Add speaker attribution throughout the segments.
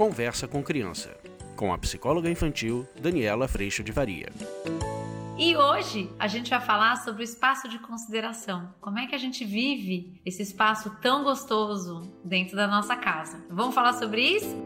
Speaker 1: Conversa com Criança, com a psicóloga infantil Daniela Freixo de Varia.
Speaker 2: E hoje a gente vai falar sobre o espaço de consideração. Como é que a gente vive esse espaço tão gostoso dentro da nossa casa? Vamos falar sobre isso?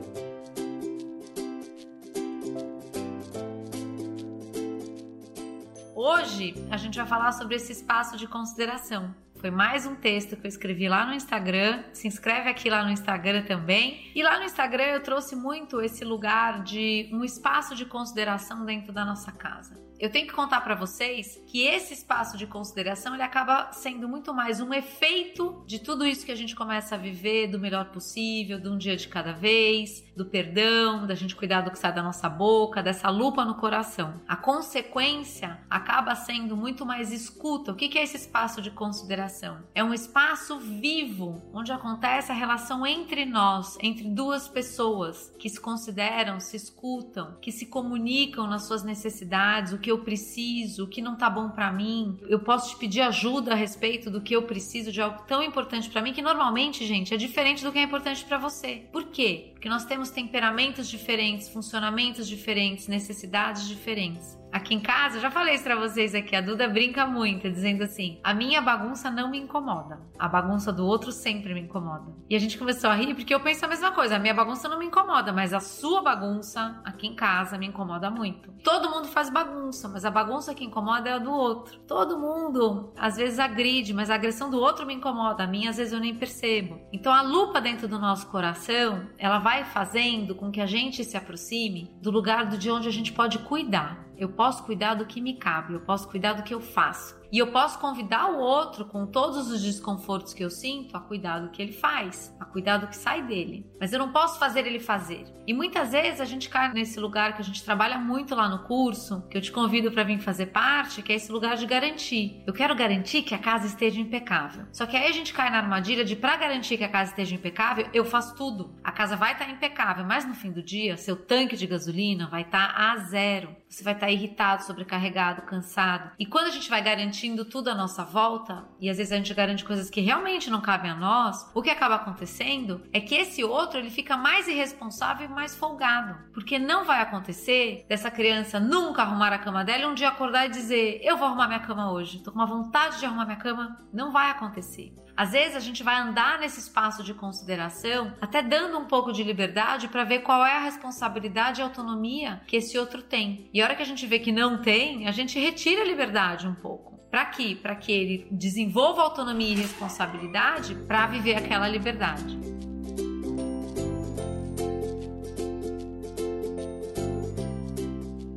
Speaker 2: Hoje a gente vai falar sobre esse espaço de consideração. Foi mais um texto que eu escrevi lá no Instagram. Se inscreve aqui lá no Instagram também. E lá no Instagram eu trouxe muito esse lugar de um espaço de consideração dentro da nossa casa. Eu tenho que contar para vocês que esse espaço de consideração ele acaba sendo muito mais um efeito de tudo isso que a gente começa a viver do melhor possível, de um dia de cada vez, do perdão, da gente cuidar do que sai da nossa boca, dessa lupa no coração. A consequência acaba sendo muito mais escuta. O que é esse espaço de consideração? É um espaço vivo onde acontece a relação entre nós, entre duas pessoas que se consideram, se escutam, que se comunicam nas suas necessidades, o que eu preciso, o que não tá bom para mim. Eu posso te pedir ajuda a respeito do que eu preciso de algo tão importante para mim que normalmente, gente, é diferente do que é importante para você. Por quê? Porque nós temos temperamentos diferentes, funcionamentos diferentes, necessidades diferentes. Aqui em casa, já falei isso pra vocês aqui, a Duda brinca muito, dizendo assim: a minha bagunça não me incomoda, a bagunça do outro sempre me incomoda. E a gente começou a rir porque eu penso a mesma coisa: a minha bagunça não me incomoda, mas a sua bagunça aqui em casa me incomoda muito. Todo mundo faz bagunça, mas a bagunça que incomoda é a do outro. Todo mundo às vezes agride, mas a agressão do outro me incomoda, a minha às vezes eu nem percebo. Então a lupa dentro do nosso coração, ela vai fazendo com que a gente se aproxime do lugar de onde a gente pode cuidar. Eu posso cuidar do que me cabe, eu posso cuidar do que eu faço. E eu posso convidar o outro, com todos os desconfortos que eu sinto, a cuidar do que ele faz, a cuidar do que sai dele. Mas eu não posso fazer ele fazer. E muitas vezes a gente cai nesse lugar que a gente trabalha muito lá no curso, que eu te convido para vir fazer parte, que é esse lugar de garantir. Eu quero garantir que a casa esteja impecável. Só que aí a gente cai na armadilha de para garantir que a casa esteja impecável, eu faço tudo. A casa vai estar tá impecável, mas no fim do dia, seu tanque de gasolina vai estar tá a zero. Você vai estar tá irritado, sobrecarregado, cansado. E quando a gente vai garantir garantindo tudo à nossa volta, e às vezes a gente garante coisas que realmente não cabem a nós, o que acaba acontecendo é que esse outro ele fica mais irresponsável e mais folgado. Porque não vai acontecer dessa criança nunca arrumar a cama dela e um dia acordar e dizer: Eu vou arrumar minha cama hoje, tô com uma vontade de arrumar minha cama. Não vai acontecer. Às vezes a gente vai andar nesse espaço de consideração, até dando um pouco de liberdade para ver qual é a responsabilidade e autonomia que esse outro tem. E a hora que a gente vê que não tem, a gente retira a liberdade um pouco. Para quê? Para que ele desenvolva autonomia e responsabilidade para viver aquela liberdade.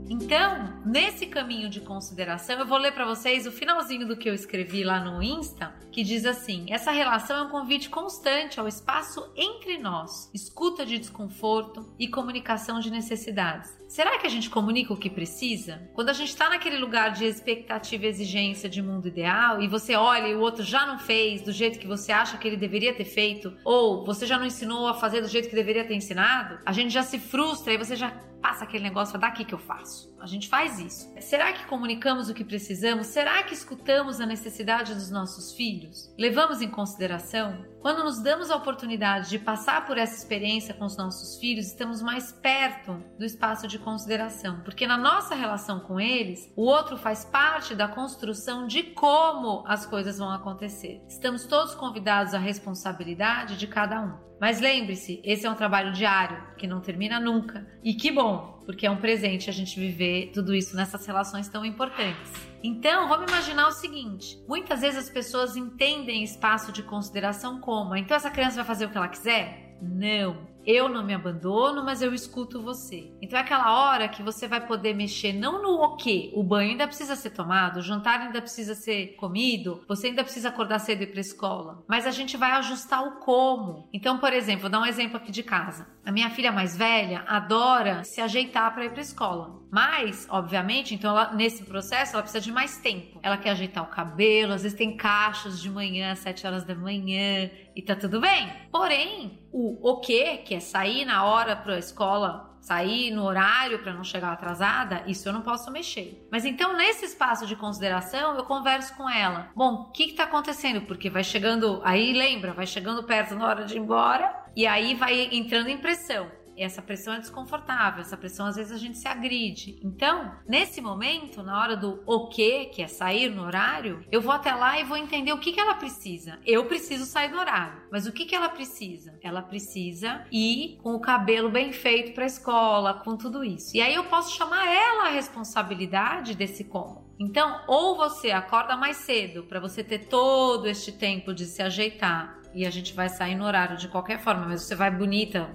Speaker 2: Então, nesse caminho de consideração, eu vou ler para vocês o finalzinho do que eu escrevi lá no Insta, que diz assim: essa relação é um convite constante ao espaço entre nós, escuta de desconforto e comunicação de necessidades. Será que a gente comunica o que precisa? Quando a gente está naquele lugar de expectativa e exigência de mundo ideal e você olha e o outro já não fez do jeito que você acha que ele deveria ter feito, ou você já não ensinou a fazer do jeito que deveria ter ensinado, a gente já se frustra e você já passa aquele negócio, daqui que eu faço. A gente faz isso. Será que comunicamos o que precisamos? Será que escutamos a necessidade dos nossos filhos? Levamos em consideração? Quando nos damos a oportunidade de passar por essa experiência com os nossos filhos, estamos mais perto do espaço de consideração, porque na nossa relação com eles, o outro faz parte da construção de como as coisas vão acontecer. Estamos todos convidados à responsabilidade de cada um. Mas lembre-se, esse é um trabalho diário que não termina nunca. E que bom, porque é um presente a gente viver tudo isso nessas relações tão importantes. Então, vamos imaginar o seguinte: muitas vezes as pessoas entendem espaço de consideração como, então essa criança vai fazer o que ela quiser? Não. Eu não me abandono, mas eu escuto você. Então é aquela hora que você vai poder mexer não no o quê, o banho ainda precisa ser tomado, o jantar ainda precisa ser comido, você ainda precisa acordar cedo e ir para escola, mas a gente vai ajustar o como. Então, por exemplo, vou dar um exemplo aqui de casa. A minha filha mais velha adora se ajeitar para ir para escola. Mas, obviamente, então ela, nesse processo ela precisa de mais tempo. Ela quer ajeitar o cabelo, às vezes tem cachos de manhã, às 7 horas da manhã, e tá tudo bem. Porém, o o que, que é sair na hora para a escola sair no horário para não chegar atrasada, isso eu não posso mexer. Mas então, nesse espaço de consideração, eu converso com ela. Bom, o que está acontecendo? Porque vai chegando, aí lembra, vai chegando perto na hora de ir embora, e aí vai entrando em pressão. Essa pressão é desconfortável, essa pressão às vezes a gente se agride. Então, nesse momento, na hora do o que, que é sair no horário, eu vou até lá e vou entender o que, que ela precisa. Eu preciso sair do horário, mas o que, que ela precisa? Ela precisa ir com o cabelo bem feito para a escola, com tudo isso. E aí eu posso chamar ela a responsabilidade desse como. Então, ou você acorda mais cedo para você ter todo este tempo de se ajeitar e a gente vai sair no horário de qualquer forma, mas você vai bonita,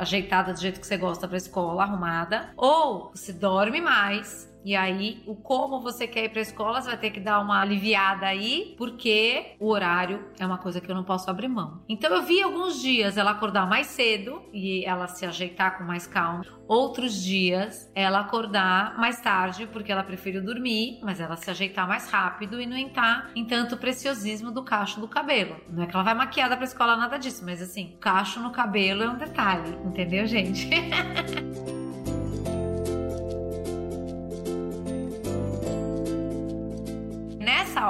Speaker 2: ajeitada do jeito que você gosta para escola, arrumada, ou você dorme mais e aí, o como você quer ir para a escola, você vai ter que dar uma aliviada aí, porque o horário é uma coisa que eu não posso abrir mão. Então, eu vi alguns dias ela acordar mais cedo e ela se ajeitar com mais calma. Outros dias, ela acordar mais tarde, porque ela preferiu dormir, mas ela se ajeitar mais rápido e não entrar em tanto preciosismo do cacho do cabelo. Não é que ela vai maquiada para a escola, nada disso, mas assim, cacho no cabelo é um detalhe, entendeu, gente?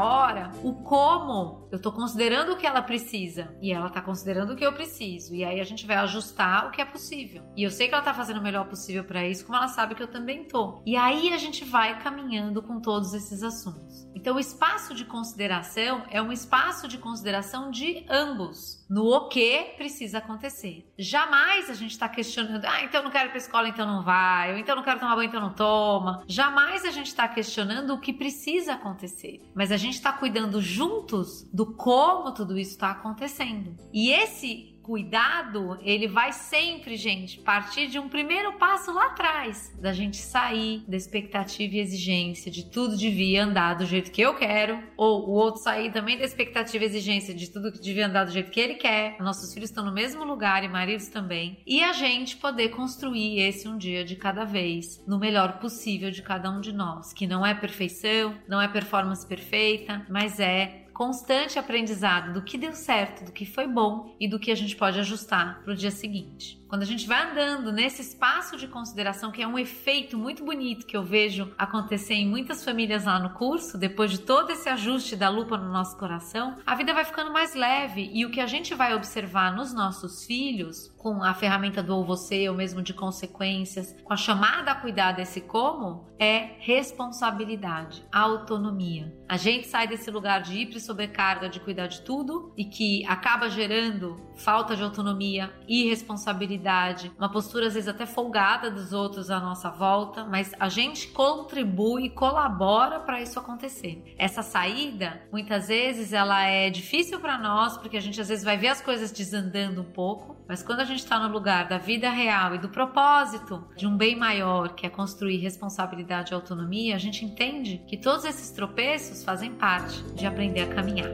Speaker 2: hora, o como eu tô considerando o que ela precisa e ela tá considerando o que eu preciso. E aí a gente vai ajustar o que é possível. E eu sei que ela tá fazendo o melhor possível para isso, como ela sabe que eu também tô. E aí a gente vai caminhando com todos esses assuntos. Então, o espaço de consideração é um espaço de consideração de ambos, no o que precisa acontecer. Jamais a gente está questionando, ah, então eu não quero ir para escola, então não vai, ou então eu não quero tomar banho, então não toma. Jamais a gente está questionando o que precisa acontecer, mas a gente está cuidando juntos do como tudo isso está acontecendo. E esse cuidado, ele vai sempre, gente, partir de um primeiro passo lá atrás, da gente sair da expectativa e exigência de tudo devia andar do jeito que eu quero, ou o outro sair também da expectativa e exigência de tudo que devia andar do jeito que ele quer. Nossos filhos estão no mesmo lugar e maridos também. E a gente poder construir esse um dia de cada vez, no melhor possível de cada um de nós, que não é perfeição, não é performance perfeita, mas é constante aprendizado do que deu certo, do que foi bom e do que a gente pode ajustar para o dia seguinte. Quando a gente vai andando nesse espaço de consideração, que é um efeito muito bonito que eu vejo acontecer em muitas famílias lá no curso, depois de todo esse ajuste da lupa no nosso coração, a vida vai ficando mais leve e o que a gente vai observar nos nossos filhos, com a ferramenta do ou você, ou mesmo de consequências, com a chamada a cuidar desse como, é responsabilidade, autonomia. A gente sai desse lugar de hiper sobrecarga de cuidar de tudo e que acaba gerando falta de autonomia, irresponsabilidade uma postura às vezes até folgada dos outros à nossa volta, mas a gente contribui e colabora para isso acontecer. Essa saída, muitas vezes, ela é difícil para nós, porque a gente às vezes vai ver as coisas desandando um pouco, mas quando a gente está no lugar da vida real e do propósito de um bem maior, que é construir responsabilidade e autonomia, a gente entende que todos esses tropeços fazem parte de aprender a caminhar.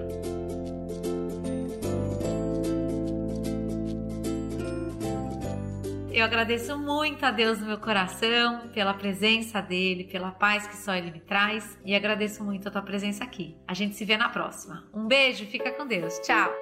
Speaker 2: Eu agradeço muito a Deus no meu coração pela presença dele, pela paz que só ele me traz e agradeço muito a tua presença aqui. A gente se vê na próxima. Um beijo, fica com Deus. Tchau.